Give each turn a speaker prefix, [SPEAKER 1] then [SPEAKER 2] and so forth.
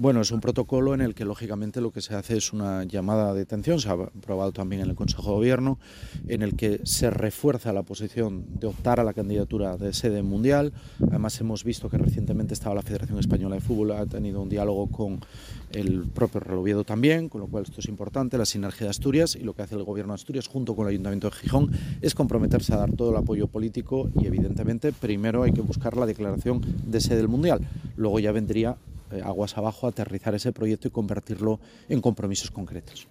[SPEAKER 1] Bueno, es un protocolo en el que lógicamente lo que se hace es una llamada de atención, se ha aprobado también en el Consejo de Gobierno, en el que se refuerza la posición de optar a la candidatura de sede mundial. Además hemos visto que recientemente estaba la Federación Española de Fútbol, ha tenido un diálogo con el propio Reloviedo también, con lo cual esto es importante, la sinergia de Asturias y lo que hace el Gobierno de Asturias junto con el Ayuntamiento de Gijón es comprometerse a dar todo el apoyo político y evidentemente primero hay que buscar la declaración de sede del mundial, luego ya vendría aguas abajo aterrizar ese proyecto y convertirlo en compromisos concretos.